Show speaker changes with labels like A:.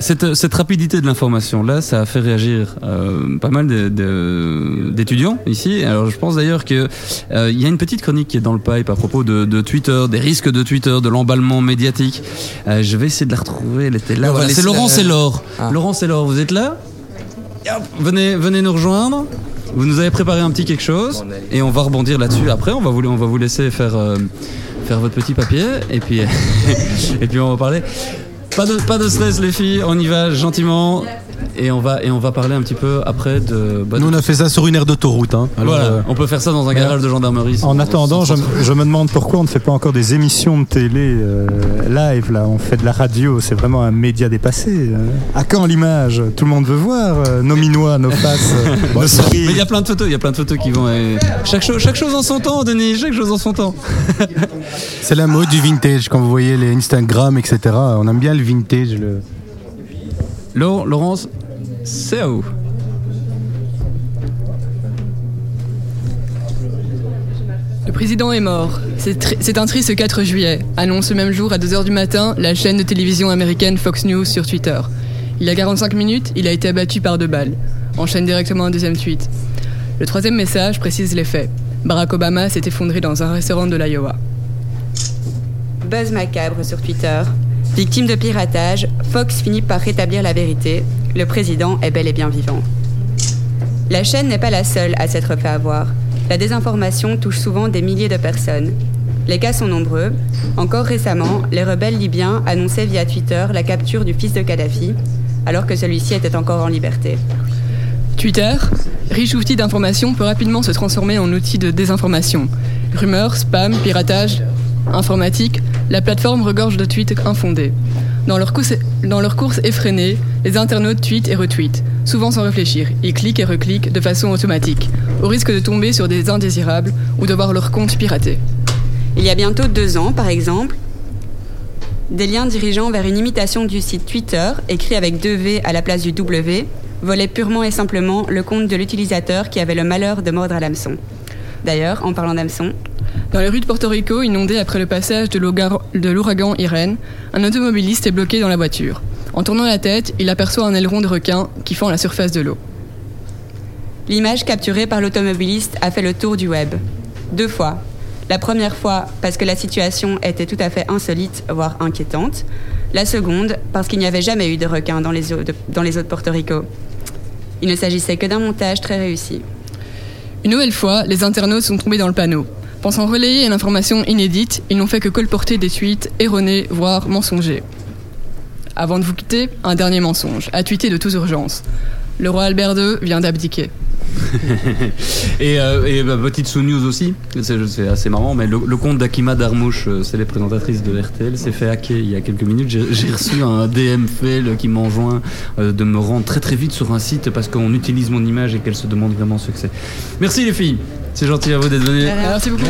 A: cette, cette rapidité de l'information là, ça a fait réagir euh, pas mal d'étudiants ici. Alors je pense d'ailleurs que euh, il y a une petite chronique qui est dans le pipe à propos de, de Twitter, des risques de Twitter, de l'emballement médiatique. Euh, je vais essayer de la retrouver. Elle était là. Voilà, c'est Laurent
B: la-
A: Laure.
B: Ah.
A: Laurent Laure, vous êtes là? Hop, venez, venez nous rejoindre. Vous nous avez préparé un petit quelque chose et on va rebondir là-dessus. Après, on va vous, on va vous laisser faire, euh, faire votre petit papier et puis, et puis on va parler. Pas de, pas de stress les filles, on y va gentiment et on va, et on va parler un petit peu après de... bah,
C: Nous, on a fait ça sur une aire d'autoroute. Hein. Alors,
A: voilà,
C: euh,
A: on peut faire ça dans un garage de gendarmerie.
D: En attendant, je, me demande pourquoi on ne fait pas encore des émissions de télé euh, live. Là, on fait de la radio. C'est vraiment un média dépassé. euh. À quand l'image? Tout le monde veut voir euh, nos minois, nos faces, nos
A: Mais
D: sourires.
A: il y a plein de photos, il y a plein de photos qui vont. euh, Chaque, chose, chaque chose en son temps, Denis, chaque chose en son temps.
C: C'est la mode du vintage. Quand vous voyez les Instagram, etc., on aime bien le vintage. Le...
A: Laure- Laurence, c'est à vous.
E: Le président est mort. C'est tri- C'est un triste 4 juillet. Annonce le même jour à 2h du matin la chaîne de télévision américaine Fox News sur Twitter. Il y a 45 minutes, il a été abattu par deux balles. Enchaîne directement un deuxième tweet. Le troisième message précise les faits. Barack Obama s'est effondré dans un restaurant de l'Iowa.
F: Buzz macabre sur Twitter. Victime de piratage, Fox finit par rétablir la vérité. Le président est bel et bien vivant. La chaîne n'est pas la seule à s'être fait avoir. La désinformation touche souvent des milliers de personnes. Les cas sont nombreux. Encore récemment, les rebelles libyens annonçaient via Twitter la capture du fils de Kadhafi, alors que celui-ci était encore en liberté.
E: Twitter, riche outil d'information, peut rapidement se transformer en outil de désinformation. Rumeurs, spam, piratage, informatique, la plateforme regorge de tweets infondés. Dans leur, course, effrénée, les internautes tweetent et retweetent, souvent sans réfléchir. Ils cliquent et recliquent de façon automatique, au risque de tomber sur des indésirables ou de voir leur compte piraté.
F: Il y a bientôt deux ans, par exemple, des liens dirigeant vers une imitation du site Twitter, écrit avec deux V à la place du W, volaient purement et simplement le compte de l'utilisateur qui avait le malheur de mordre à l'hameçon. D'ailleurs, en parlant d'hameçon,
E: Dans les rues de Porto Rico, inondées après le passage de l'ouragan Irène, un automobiliste est bloqué dans la voiture. En tournant la tête, il aperçoit un aileron de requin qui fend la surface de l'eau.
F: l'image capturée par l'automobiliste a fait le tour du web. Deux fois. La première fois parce que la situation était tout à fait insolite, voire inquiétante. La seconde parce qu'il n'y avait jamais eu de requin dans les eaux de, dans les eaux de Porto Rico. Il ne s'agissait que d'un montage très réussi.
E: Une nouvelle fois, les internautes sont tombés dans le panneau. Pensant relayer une information inédite, ils n'ont fait que colporter des tweets erronés, voire mensongers. Avant de vous quitter, un dernier mensonge, à tweeter de toute urgence. Le roi Albert II vient d'abdiquer.
A: Et, euh, et bah, petite sous-news aussi, c'est assez marrant, mais le, le compte d'Akima Darmouche, euh, c'est les présentatrices de RTL, s'est fait hacker il y a quelques minutes. J'ai reçu un DM fail qui m'enjoint euh, de me rendre très très vite sur un site parce qu'on utilise mon image et qu'elle se demande vraiment ce que c'est. Merci les filles, c'est gentil à vous d'être venues.
E: Merci beaucoup.